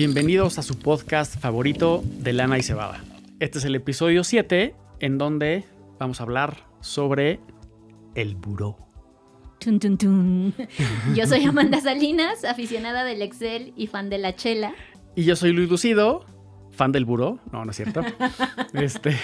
Bienvenidos a su podcast favorito de Lana y Cebada. Este es el episodio 7 en donde vamos a hablar sobre el buró. Tun, tun, tun. Yo soy Amanda Salinas, aficionada del Excel y fan de la chela. Y yo soy Luis Lucido, fan del buró. No, no es cierto. este,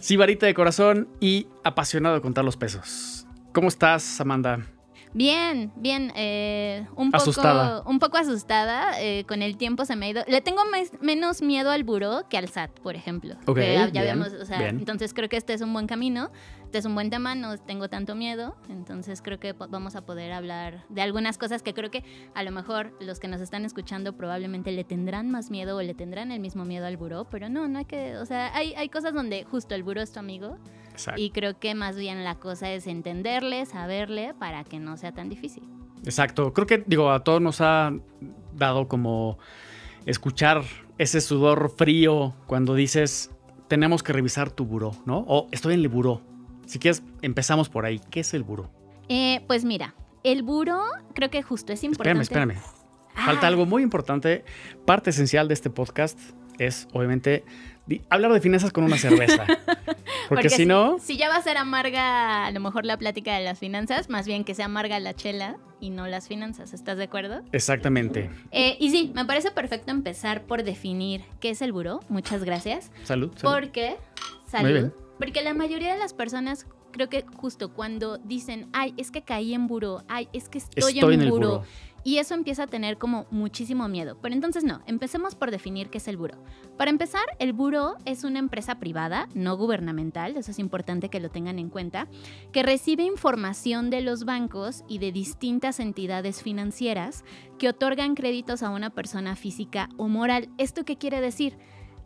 sí, varita de corazón y apasionado de contar los pesos. ¿Cómo estás, Amanda? Bien, bien. eh, un, poco, Asustada. un poco asustada. eh, con el tiempo se me ha ido. Le tengo mes- menos miedo al buró que al SAT, por ejemplo. Ok, Que ya, bien, o sea, bien. entonces creo que este es un buen camino. Este es un buen tema, no tengo tanto miedo. Entonces creo que vamos a poder hablar de algunas cosas que creo que a lo mejor los que nos están escuchando probablemente le tendrán más miedo o le tendrán el mismo miedo al buró. Pero no, no hay que. O sea, hay, hay cosas donde justo el buró es tu amigo. Exacto. Y creo que más bien la cosa es entenderle, saberle, para que no sea tan difícil. Exacto. Creo que, digo, a todos nos ha dado como escuchar ese sudor frío cuando dices, tenemos que revisar tu buró, ¿no? O estoy en el buró. Si quieres, empezamos por ahí. ¿Qué es el buró? Eh, pues mira, el buro creo que justo es importante. Espérame, espérame. Ah, Falta algo muy importante. Parte esencial de este podcast es, obviamente, hablar de finanzas con una cerveza. Porque, si no, Si ya va a ser amarga a lo mejor la plática de las finanzas, más bien que sea amarga la chela y no las finanzas. ¿Estás de acuerdo? exactamente. Eh, y sí, me parece perfecto empezar por definir qué es el buró. Muchas gracias. Salud. salud. Porque, Muy salud, bien. porque la mayoría de las personas creo que justo cuando dicen, ay, es que caí en buró, ay, es que estoy, Estoy en en buró. buró. Y eso empieza a tener como muchísimo miedo. Pero entonces no, empecemos por definir qué es el buró. Para empezar, el buró es una empresa privada, no gubernamental, eso es importante que lo tengan en cuenta, que recibe información de los bancos y de distintas entidades financieras que otorgan créditos a una persona física o moral. ¿Esto qué quiere decir?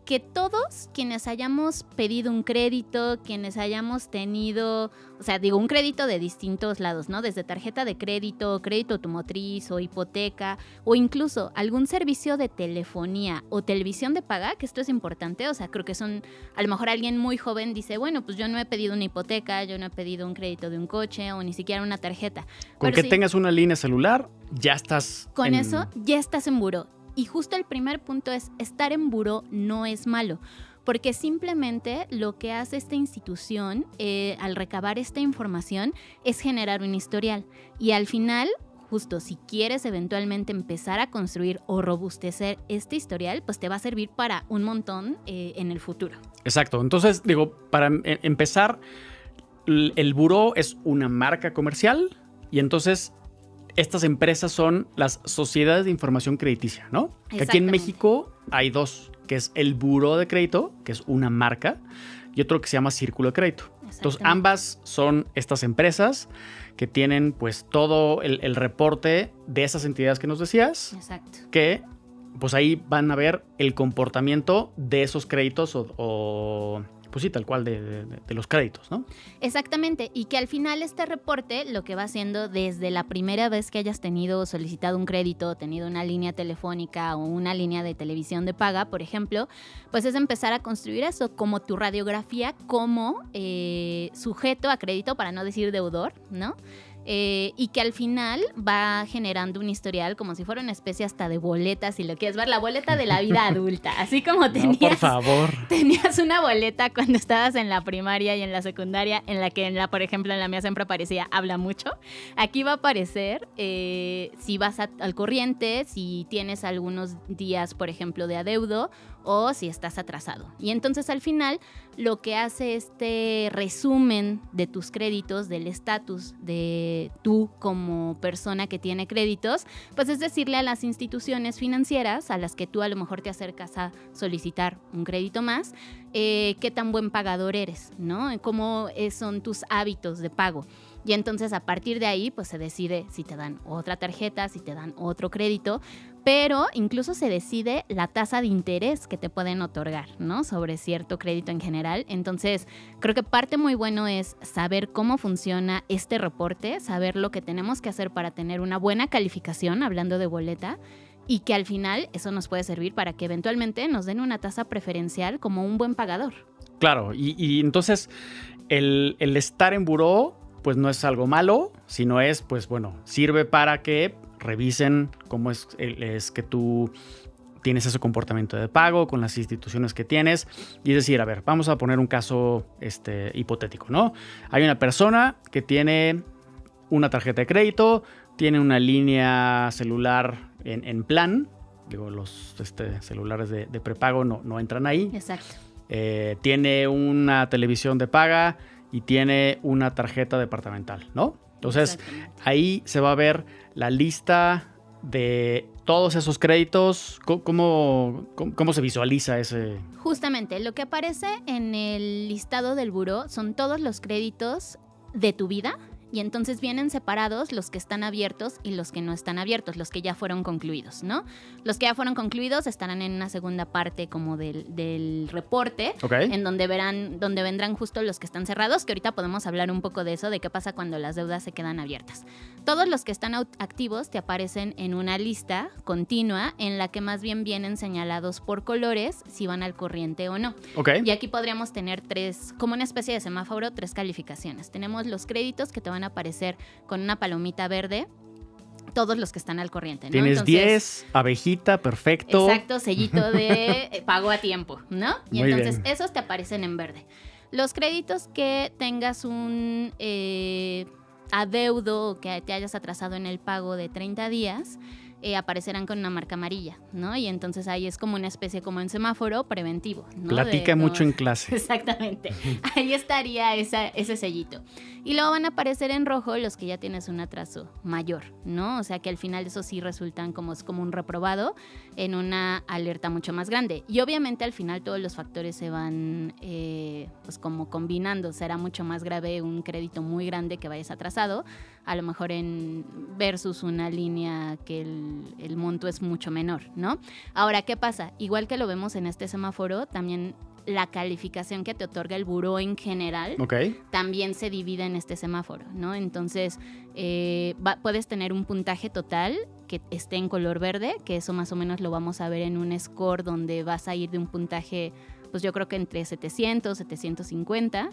Que todos quienes hayamos pedido un crédito, quienes hayamos tenido, o sea, digo, un crédito de distintos lados, ¿no? Desde tarjeta de crédito, crédito automotriz o hipoteca, o incluso algún servicio de telefonía o televisión de paga, que esto es importante, o sea, creo que son, a lo mejor alguien muy joven dice, bueno, pues yo no he pedido una hipoteca, yo no he pedido un crédito de un coche o ni siquiera una tarjeta. Con Pero que tengas una línea celular, ya estás. Con en- eso ya estás en buró. Y justo el primer punto es, estar en buró no es malo, porque simplemente lo que hace esta institución eh, al recabar esta información es generar un historial. Y al final, justo si quieres eventualmente empezar a construir o robustecer este historial, pues te va a servir para un montón eh, en el futuro. Exacto. Entonces, digo, para em- empezar, l- el buró es una marca comercial y entonces estas empresas son las sociedades de información crediticia, ¿no? Que Aquí en. México hay dos, que es el buró de crédito, que es una marca, y otro que se llama círculo de crédito. Entonces, ambas son estas empresas que tienen pues todo el, el reporte de esas entidades que nos decías, Exacto. que pues ahí van a ver el comportamiento de esos créditos o, o, pues sí, tal cual de, los créditos, ¿no? Exactamente, y que al final este reporte lo que va haciendo desde la primera vez que hayas tenido solicitado un crédito, tenido una línea telefónica o una línea de televisión de paga, por ejemplo, pues es empezar a construir eso como tu radiografía como eh, sujeto a crédito, para no decir deudor, ¿no? Eh, y que al final va generando un historial como si fuera una especie hasta de boleta, si lo quieres ver, la boleta de la vida adulta, así como No, tenías por favor. tenías una boleta cuando estabas en la primaria y en la secundaria, en la que, en la, por ejemplo, en la mía siempre aparecía habla mucho. Aquí va a aparecer eh, si vas a- al corriente, si tienes algunos días, por ejemplo, de adeudo o si estás atrasado. Y entonces al final lo que hace este resumen de tus créditos, del estatus de tú como persona que tiene créditos, pues es decirle a las instituciones financieras a las que tú a lo mejor te acercas a solicitar un crédito más, eh, qué tan buen pagador eres, ¿no? Cómo eh, son tus hábitos de pago. Y entonces a partir de ahí, pues se decide si te dan otra tarjeta, si te dan otro crédito, pero incluso se decide la tasa de interés que te pueden otorgar, ¿no? Sobre cierto crédito en general. Entonces, creo que parte muy bueno es saber cómo funciona este reporte, saber lo que tenemos que hacer para tener una buena calificación, hablando de boleta, y que al final eso nos puede servir para que eventualmente nos den una tasa preferencial como un buen pagador. Claro, y, entonces el estar en buró, pues no es algo malo, sino es, pues bueno, sirve para que revisen cómo es, que tú tienes ese comportamiento de pago con las instituciones que tienes. Y es decir, a ver, vamos a poner un caso este, hipotético, ¿no? Hay una persona que tiene una tarjeta de crédito, tiene una línea celular en, plan, digo, los este, celulares de, prepago no, no, entran ahí. Exacto. Eh, tiene una televisión de paga y tiene una tarjeta departamental, ¿no? Entonces, ahí se va a ver la lista de todos esos créditos, ¿cómo, cómo, se visualiza ese? Justamente, lo que aparece en el listado del buró son todos los créditos de tu vida y entonces vienen separados los que están abiertos y los que no están abiertos, los que ya fueron concluidos, ¿no? Los que ya fueron concluidos estarán en una segunda parte como del, reporte, en donde verán, donde vendrán justo los que están cerrados, que ahorita podemos hablar un poco de eso, de qué pasa cuando las deudas se quedan abiertas. Todos los que están activos te aparecen en una lista continua en la que más bien vienen señalados por colores si van al corriente o no. Y aquí podríamos tener tres, como una especie de semáforo, tres calificaciones. Tenemos los créditos que te van a aparecer con una palomita verde todos los que están al corriente. ¿no? Tienes 10, abejita, perfecto. Exacto, sellito de eh, pago a tiempo, ¿no? Y entonces esos te aparecen en verde. Los créditos que tengas un eh, adeudo o que te hayas atrasado en el pago de 30 días, eh, aparecerán con una marca amarilla, ¿no? Y entonces ahí es como una especie como en semáforo preventivo. ¿no? Platica mucho en clase. Exactamente. ahí estaría ese sellito. Y luego van a aparecer en rojo los que ya tienes un atraso mayor, ¿no? O sea que al final eso sí resultan como, como un reprobado en una alerta mucho más grande. Y obviamente al final todos los factores se van eh, pues como combinando. Será mucho más grave un crédito muy grande que vayas atrasado, a lo mejor en versus una línea que el el, monto es mucho menor, ¿no? Ahora, ¿qué pasa? Igual que lo vemos en este semáforo, también la calificación que te otorga el buró en general también se divide en este semáforo, ¿no? Entonces, eh, puedes tener un puntaje total que esté en color verde, que eso más o menos lo vamos a ver en un score donde vas a ir de un puntaje, pues yo creo que entre 700, 750.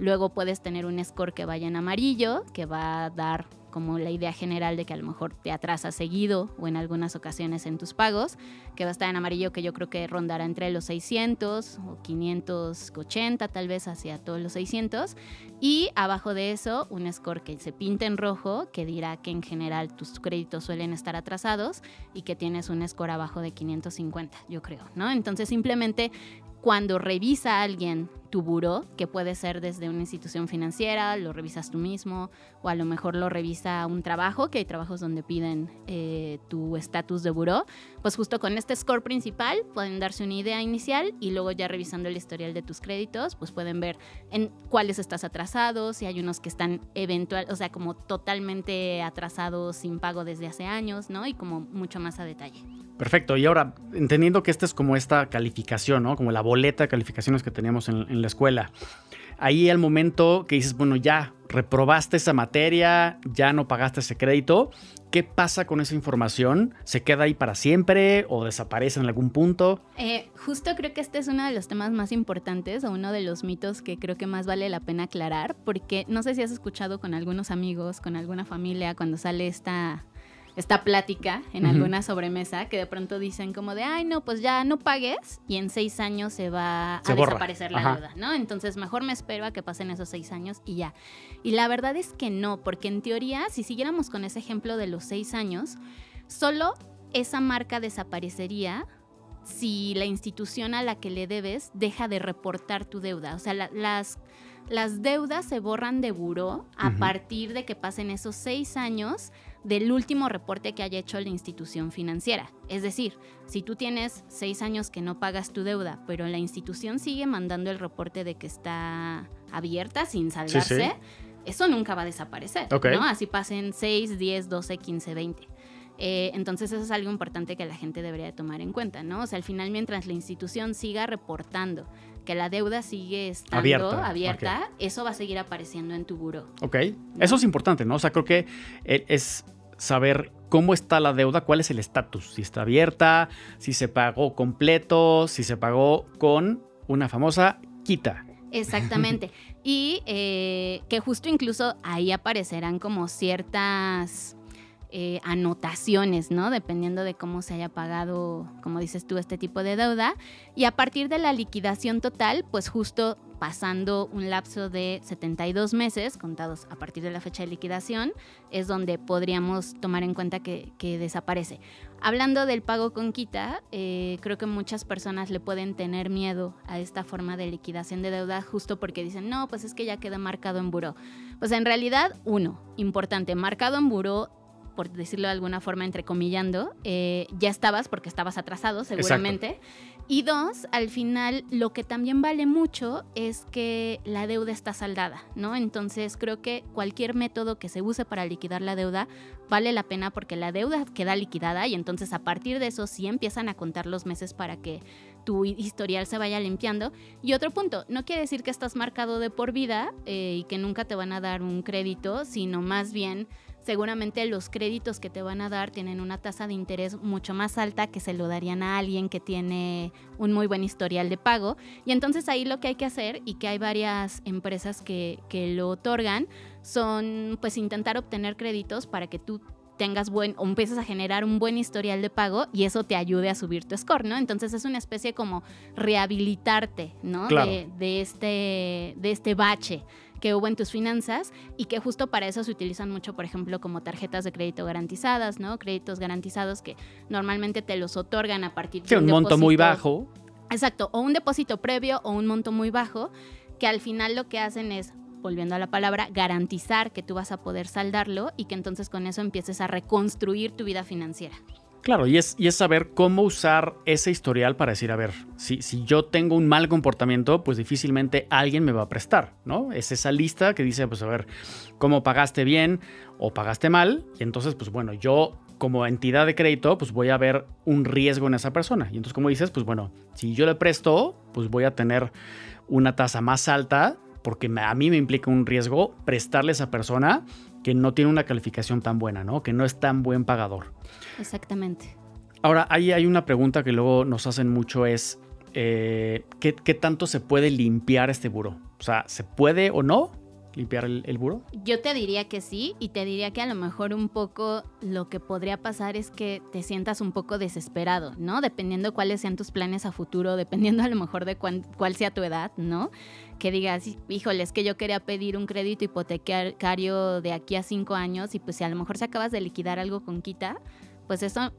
Luego puedes tener un score que vaya en amarillo, que va a dar como la idea general de que a lo mejor te atrasas seguido o en algunas ocasiones en tus pagos, que va a estar en amarillo que yo creo que rondará entre los 600 o 580 tal vez hacia todos los 600 y abajo de eso un score que se pinta en rojo que dirá que en general tus créditos suelen estar atrasados y que tienes un score abajo de 550, yo creo, ¿no? Entonces simplemente cuando revisa alguien tu buró, que puede ser desde una institución financiera, lo revisas tú mismo, o a lo mejor lo revisa un trabajo, que hay trabajos donde piden eh, tu estatus de buró, pues justo con este score principal pueden darse una idea inicial y luego ya revisando el historial de tus créditos, pues pueden ver en cuáles estás atrasado, si hay unos que están eventual, o sea, como totalmente atrasados sin pago desde hace años, ¿no? Y como mucho más a detalle. Perfecto. Y ahora, entendiendo que esta es como esta calificación, ¿no? Como la boleta de calificaciones que teníamos en, la escuela. Ahí el momento que dices, bueno, ya reprobaste esa materia, ya no pagaste ese crédito, ¿qué pasa con esa información? ¿Se queda ahí para siempre o desaparece en algún punto? Eh, justo creo que este es uno de los temas más importantes o uno de los mitos que creo que más vale la pena aclarar, porque no sé si has escuchado con algunos amigos, con alguna familia, cuando sale esta esta plática en alguna sobremesa que de pronto dicen como de, ay, no, pues ya no pagues y en seis años se va a desaparecer la deuda, ¿no? Entonces mejor me espero a que pasen esos seis años y ya. Y la verdad es que no, porque en teoría, si siguiéramos con ese ejemplo de los seis años, solo esa marca desaparecería si la institución a la que le debes deja de reportar tu deuda. O sea, las, las deudas se borran de buró a partir de que pasen esos seis años del último reporte que haya hecho la institución financiera. Es decir, si tú tienes seis años que no pagas tu deuda, pero la institución sigue mandando el reporte de que está abierta sin saldarse, eso nunca va a desaparecer. ¿no? Así pasen 6, 10, 12, 15, 20. entonces eso es algo importante que la gente debería tomar en cuenta, ¿no? O sea, al final mientras la institución siga reportando que la deuda sigue estando abierta, eso va a seguir apareciendo en tu buro. Ok, eso es importante, ¿no? O sea, creo que e, es saber cómo está la deuda, cuál es el estatus, si está abierta, si se pagó completo, si se pagó con una famosa quita. Exactamente. y eh, que justo incluso ahí aparecerán como ciertas eh, anotaciones, ¿no? Dependiendo de cómo se haya pagado, como dices tú, este tipo de deuda. Y a partir de la liquidación total, pues justo pasando un lapso de 72 meses, contados a partir de la fecha de liquidación, es donde podríamos tomar en cuenta que, desaparece. Hablando del pago con quita, eh, creo que muchas personas le pueden tener miedo a esta forma de liquidación de deuda justo porque dicen, no, pues es que ya queda marcado en buró. Pues en realidad, uno, importante, marcado en buró por decirlo de alguna forma, entrecomillando, eh, ya estabas porque estabas atrasado seguramente. Y dos, al final lo que también vale mucho es que la deuda está saldada, ¿no? Entonces creo que cualquier método que se use para liquidar la deuda vale la pena porque la deuda queda liquidada y entonces a partir de eso sí empiezan a contar los meses para que tu historial se vaya limpiando. Y otro punto, no quiere decir que estás marcado de por vida eh, y que nunca te van a dar un crédito, sino más bien seguramente los créditos que te van a dar tienen una tasa de interés mucho más alta que se lo darían a alguien que tiene un muy buen historial de pago. Y entonces ahí lo que hay que hacer, y que hay varias empresas que, que lo otorgan, son pues intentar obtener créditos para que tú tengas buen o empieces a generar un buen historial de pago y eso te ayude a subir tu score, ¿no? Entonces es una especie como rehabilitarte, ¿no? De, de, este, de este bache que hubo en tus finanzas y que justo para eso se utilizan mucho, por ejemplo, como tarjetas de crédito garantizadas, ¿no? Créditos garantizados que normalmente te los otorgan a partir de un, monto muy bajo. Exacto, o un depósito previo o un monto muy bajo, que al final lo que hacen es volviendo a la palabra, garantizar que tú vas a poder saldarlo y que entonces con eso empieces a reconstruir tu vida financiera. Claro, y es, y es saber cómo usar ese historial para decir, a ver, si, si yo tengo un mal comportamiento, pues difícilmente alguien me va a prestar, ¿no? Es esa lista que dice, pues a ver, cómo pagaste bien o pagaste mal, y entonces, pues bueno, yo como entidad de crédito, pues voy a ver un riesgo en esa persona. Y entonces, como dices, pues bueno, si yo le presto, pues voy a tener una tasa más alta, porque a mí me implica un riesgo prestarle a esa persona que no tiene una calificación tan buena, ¿no? Que no es tan buen pagador. Exactamente. Ahora, ahí hay una pregunta que luego nos hacen mucho es, eh, ¿qué, tanto se puede limpiar este buro? O sea, ¿se puede o no limpiar el, el buro? Yo te diría que sí y te diría que a lo mejor un poco lo que podría pasar es que te sientas un poco desesperado, ¿no? Dependiendo cuáles sean tus planes a futuro, dependiendo a lo mejor de cuál sea tu edad, ¿no? Que digas, híjole, es que yo quería pedir un crédito hipotecario de aquí a cinco años y pues si a lo mejor se acabas de liquidar algo con quita, pues eso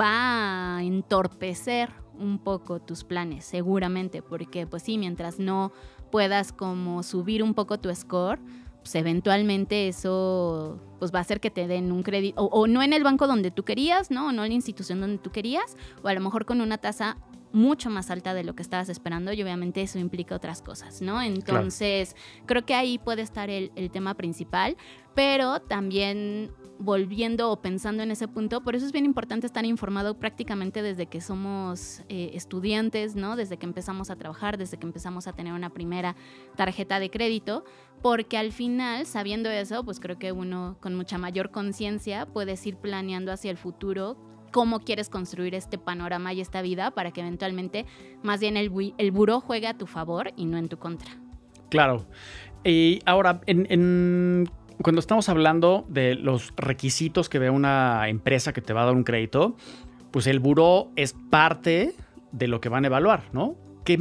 va a entorpecer un poco tus planes, seguramente, porque pues sí, mientras no puedas como subir un poco tu score, pues eventualmente eso pues va a hacer que te den un crédito, o, no en el banco donde tú querías, ¿no? O no en la institución donde tú querías, o a lo mejor con una tasa mucho más alta de lo que estabas esperando y obviamente eso implica otras cosas, ¿no? Entonces, creo que ahí puede estar el, el tema principal, pero también volviendo o pensando en ese punto, por eso es bien importante estar informado prácticamente desde que somos eh, estudiantes, ¿no? Desde que empezamos a trabajar, desde que empezamos a tener una primera tarjeta de crédito, porque al final, sabiendo eso, pues creo que uno con mucha mayor conciencia puedes ir planeando hacia el futuro cómo quieres construir este panorama y esta vida para que eventualmente más bien el, el buró juegue a tu favor y no en tu contra. Claro. Y ahora, en cuando estamos hablando de los requisitos que ve una empresa que te va a dar un crédito, pues el buró es parte de lo que van a evaluar, ¿no? ¿Qué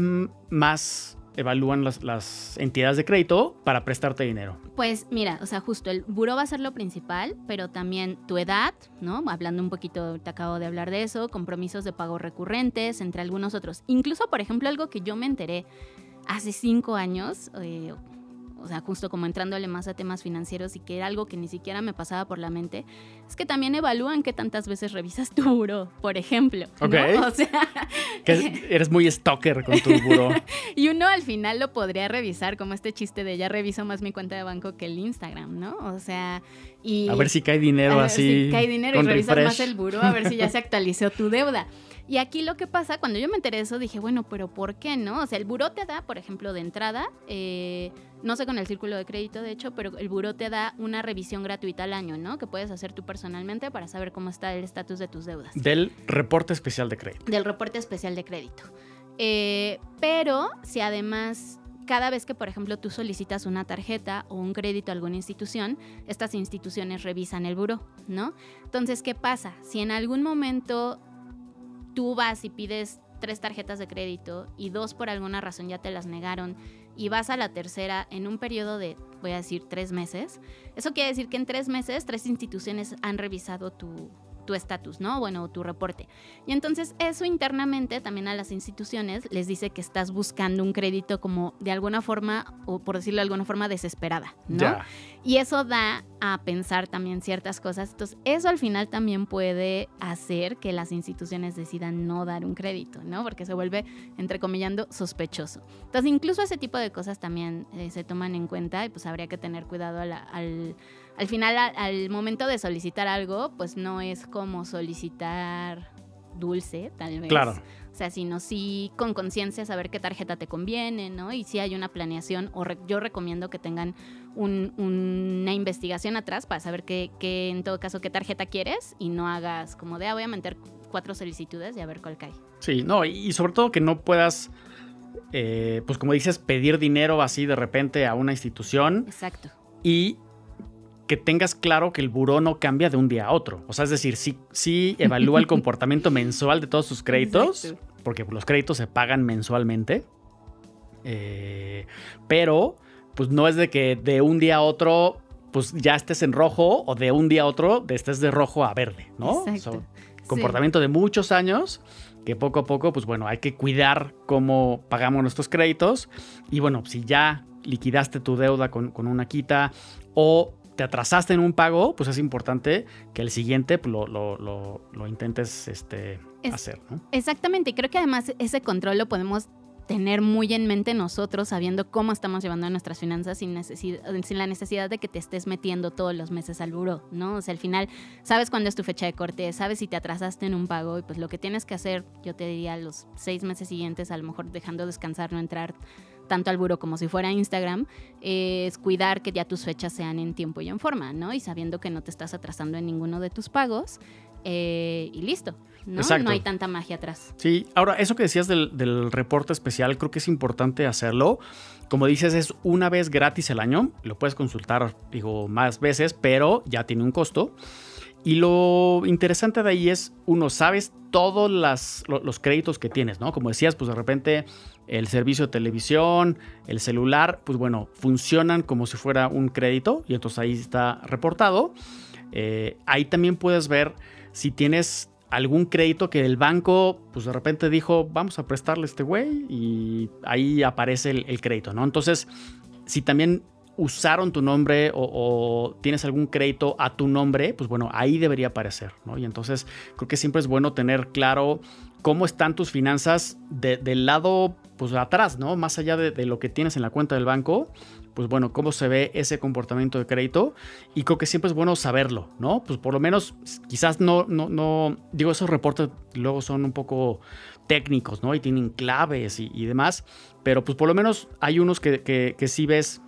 más evalúan las, entidades de crédito para prestarte dinero? Pues mira, o sea, justo el buró va a ser lo principal, pero también tu edad, ¿no? Hablando un poquito, te acabo de hablar de eso, compromisos de pago recurrentes, entre algunos otros. Incluso, por ejemplo, algo que yo me enteré hace cinco años, eh, o sea, justo como entrándole más a temas financieros y que era algo que ni siquiera me pasaba por la mente, es que también evalúan qué tantas veces revisas tu buro, por ejemplo. Ok. O sea... Que eres muy stalker con tu buro. y uno al final lo podría revisar, como este chiste de ya reviso más mi cuenta de banco que el Instagram, ¿no? O sea, y... A ver si cae dinero a así. Si cae dinero y revisas más el buro, a ver si ya se actualizó tu deuda. Y aquí lo que pasa, cuando yo me enteré de eso, dije, bueno, pero ¿por qué no? O sea, el buró te da, por ejemplo, de entrada, eh, no sé con el círculo de crédito, de hecho, pero el buró te da una revisión gratuita al año, ¿no? Que puedes hacer tú personalmente para saber cómo está el estatus de tus deudas. Del reporte especial de crédito. Del reporte especial de crédito. Eh, pero si además cada vez que, por ejemplo, tú solicitas una tarjeta o un crédito a alguna institución, estas instituciones revisan el buro, ¿no? Entonces, ¿qué pasa? Si en algún momento tú vas y pides tres tarjetas de crédito y dos por alguna razón ya te las negaron y vas a la tercera en un periodo de, voy a decir, tres meses, eso quiere decir que en tres meses tres instituciones han revisado tu, tu estatus, ¿no? Bueno, tu reporte. Y entonces eso internamente también a las instituciones les dice que estás buscando un crédito como de alguna forma, o por decirlo de alguna forma, desesperada, ¿no? Y eso da a pensar también ciertas cosas. Entonces, eso al final también puede hacer que las instituciones decidan no dar un crédito, ¿no? Porque se vuelve, entrecomillando, sospechoso. Entonces, incluso ese tipo de cosas también eh, se toman en cuenta y pues habría que tener cuidado al, al, final, al momento de solicitar algo, pues no es como solicitar dulce, tal vez. Claro. O sea, sino sí con conciencia saber qué tarjeta te conviene, ¿no? Y si hay una planeación, o yo recomiendo que tengan una investigación atrás para saber qué, en todo caso, qué tarjeta quieres y no hagas como de, ah, voy a meter cuatro solicitudes y a ver cuál cae. Sí, no, y sobre todo que no puedas, eh, pues como dices, pedir dinero así de repente a una institución. Exacto. Y que tengas claro que el buró no cambia de un día a otro. O sea, es decir, sí, sí evalúa el comportamiento mensual de todos sus créditos, porque los créditos se pagan mensualmente. Eh, pero, pues no es de que de un día a otro, pues ya estés en rojo o de un día a otro estés de rojo a verde, ¿no? Exacto. comportamiento de muchos años que poco a poco, pues bueno, hay que cuidar cómo pagamos nuestros créditos. Y bueno, si ya liquidaste tu deuda con, con una quita o te atrasaste en un pago, pues es importante que el siguiente pues, lo, lo, lo, intentes este, hacer. ¿no? Exactamente, y creo que además ese control lo podemos tener muy en mente nosotros, sabiendo cómo estamos llevando nuestras finanzas sin, necesidad, sin la necesidad de que te estés metiendo todos los meses al buro, ¿no? O sea, al final sabes cuándo es tu fecha de corte, sabes si te atrasaste en un pago y pues lo que tienes que hacer, yo te diría, los seis meses siguientes, a lo mejor dejando descansar, no entrar tanto al buro como si fuera Instagram, es cuidar que ya tus fechas sean en tiempo y en forma, ¿no? Y sabiendo que no te estás atrasando en ninguno de tus pagos. Eh, y listo, ¿no? No hay tanta magia atrás. Sí, ahora, eso que decías del, del, reporte especial, creo que es importante hacerlo. Como dices, es una vez gratis el año, lo puedes consultar, digo, más veces, pero ya tiene un costo. Y lo interesante de ahí es, uno, sabes todos los créditos que tienes, ¿no? Como decías, pues de repente el servicio de televisión, el celular, pues bueno, funcionan como si fuera un crédito y entonces ahí está reportado. Eh, ahí también puedes ver si tienes algún crédito que el banco, pues de repente dijo, vamos a prestarle a este güey y ahí aparece el, el crédito, ¿no? Entonces, si también usaron tu nombre o, tienes algún crédito a tu nombre, pues bueno, ahí debería aparecer, ¿no? Y entonces creo que siempre es bueno tener claro cómo están tus finanzas del lado, pues atrás, ¿no? Más allá de, lo que tienes en la cuenta del banco, pues bueno, cómo se ve ese comportamiento de crédito y creo que siempre es bueno saberlo, ¿no? Pues por lo menos quizás no, no, no, digo, esos reportes luego son un poco técnicos, ¿no? Y tienen claves y, demás, pero pues por lo menos hay unos que, que, que sí ves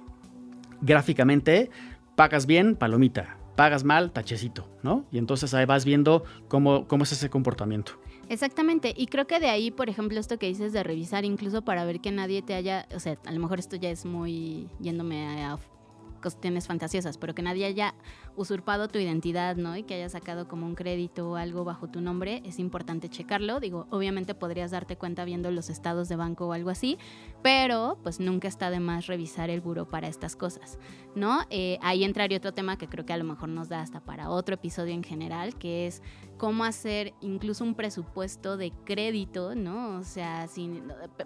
gráficamente, pagas bien, palomita, pagas mal, tachecito, ¿no? Y entonces ahí vas viendo cómo, cómo es ese comportamiento. Exactamente, y creo que de ahí, por ejemplo, esto que dices de revisar incluso para ver que nadie te haya, o sea, a lo mejor esto ya es muy yéndome a cuestiones fantasiosas, pero que nadie haya usurpado tu identidad, ¿no? Y que haya sacado como un crédito o algo bajo tu nombre, es importante checarlo. Digo, obviamente podrías darte cuenta viendo los estados de banco o algo así, pero pues nunca está de más revisar el buro para estas cosas, ¿no? Eh, ahí entraría otro tema que creo que a lo mejor nos da hasta para otro episodio en general, que es cómo hacer incluso un presupuesto de crédito, ¿no? O sea, sin,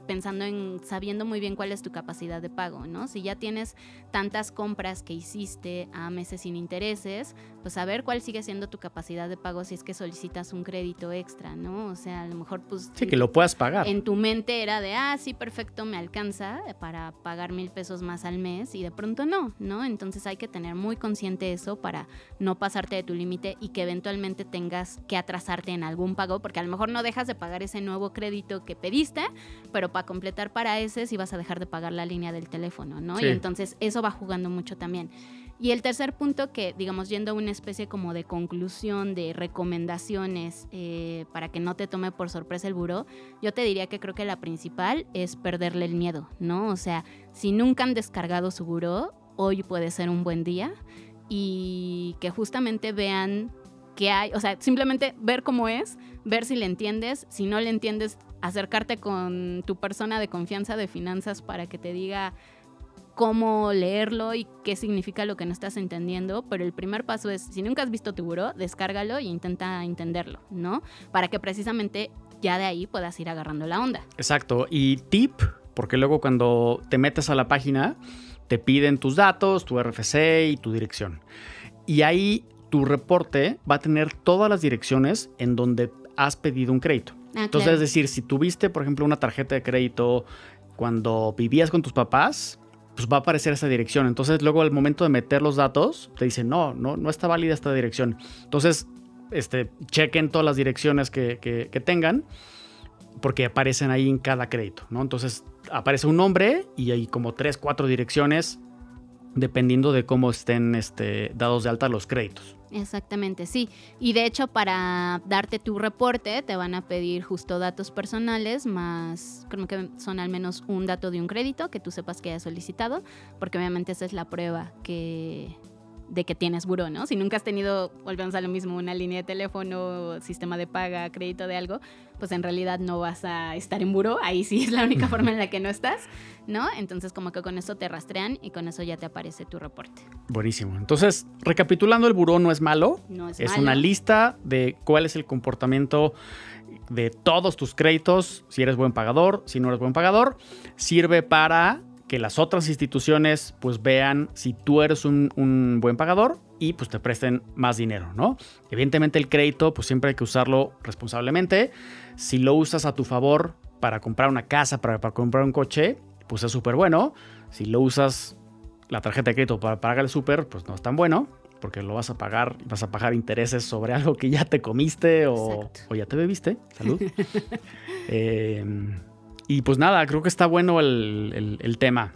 pensando en sabiendo muy bien cuál es tu capacidad de pago, ¿no? Si ya tienes tantas compras que hiciste a meses sin interés, pues a ver cuál sigue siendo tu capacidad de pago si es que solicitas un crédito extra, ¿no? O sea, a lo mejor pues... Sí, que lo puedas pagar. En tu mente era de, ah, sí, perfecto, me alcanza para pagar mil pesos más al mes y de pronto no, ¿no? Entonces hay que tener muy consciente eso para no pasarte de tu límite y que eventualmente tengas que atrasarte en algún pago, porque a lo mejor no dejas de pagar ese nuevo crédito que pediste, pero para completar para ese sí vas a dejar de pagar la línea del teléfono, ¿no? Y entonces eso va jugando mucho también. Y el tercer punto que, digamos, yendo a una especie como de conclusión, de recomendaciones eh, para que no te tome por sorpresa el buró, yo te diría que creo que la principal es perderle el miedo, ¿no? O sea, si nunca han descargado su buró, hoy puede ser un buen día y que justamente vean que hay, o sea, simplemente ver cómo es, ver si le entiendes, si no le entiendes, acercarte con tu persona de confianza de finanzas para que te diga cómo leerlo y qué significa lo que no estás entendiendo, pero el primer paso es, si nunca has visto tu buró, descárgalo e intenta entenderlo, ¿no? Para que precisamente ya de ahí puedas ir agarrando la onda. Exacto, y tip, porque luego cuando te metes a la página, te piden tus datos, tu RFC y tu dirección. Y ahí tu reporte va a tener todas las direcciones en donde has pedido un crédito. Ah, Entonces, claro. es decir, si tuviste, por ejemplo, una tarjeta de crédito cuando vivías con tus papás, pues va a aparecer esa dirección. Entonces, luego al momento de meter los datos, te dicen, no, no, no está válida esta dirección. Entonces, este, chequen todas las direcciones que, que- que tengan, porque aparecen ahí en cada crédito, ¿no? Entonces, aparece un nombre y hay como tres, cuatro direcciones, dependiendo de cómo estén este, dados de alta los créditos. Exactamente, sí. Y de hecho, para darte tu reporte, te van a pedir justo datos personales, más creo que son al menos un dato de un crédito que tú sepas que hayas solicitado, porque obviamente esa es la prueba que de que tienes buró, ¿no? Si nunca has tenido, volvemos a lo mismo, una línea de teléfono, sistema de paga, crédito de algo, pues en realidad no vas a estar en buró, ahí sí es la única forma en la que no estás, ¿no? Entonces como que con eso te rastrean y con eso ya te aparece tu reporte. Buenísimo. Entonces, recapitulando, el buró no es malo. No es, Es malo. una lista de cuál es el comportamiento de todos tus créditos, si eres buen pagador, si no eres buen pagador. Sirve para que las otras instituciones pues vean si tú eres un, un buen pagador y pues te presten más dinero, ¿no? Evidentemente el crédito pues siempre hay que usarlo responsablemente. Si lo usas a tu favor para comprar una casa, para, para comprar un coche, pues es súper bueno. Si lo usas la tarjeta de crédito para pagar el súper, pues no es tan bueno, porque lo vas a pagar, vas a pagar intereses sobre algo que ya te comiste o, o ya te bebiste. Salud. Eh, y pues nada, creo que está bueno el, el- el tema.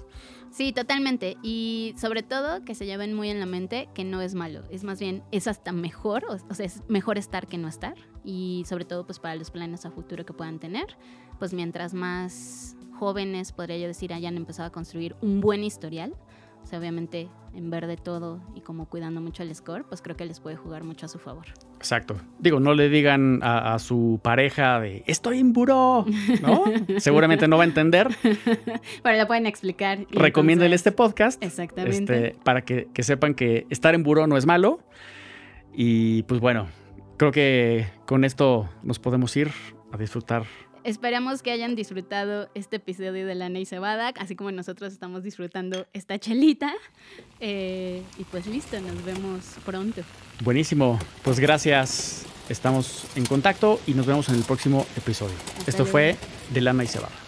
Sí, totalmente. Y sobre todo que se lleven muy en la mente que no es malo. Es más bien, es hasta mejor. O, sea, es mejor estar que no estar. Y sobre todo, pues para los planes a futuro que puedan tener. Pues mientras más jóvenes, podría yo decir, hayan empezado a construir un buen historial. O sea, obviamente en verde todo y como cuidando mucho el score, pues creo que les puede jugar mucho a su favor. Exacto. Digo, no le digan a, a su pareja de estoy en buró, ¿no? Seguramente no va a entender. Pero lo pueden explicar. Recomiéndale este podcast. Exactamente. este, para que, que sepan que estar en buró no es malo. Y pues bueno, creo que con esto nos podemos ir a disfrutar. Esperamos que hayan disfrutado este episodio de Lana y Cebada, así como nosotros estamos disfrutando esta chelita. Eh, y pues listo, nos vemos pronto. Buenísimo. Pues gracias. Estamos en contacto y nos vemos en el próximo episodio. Hasta Esto luego. fue de Lana y Cebada.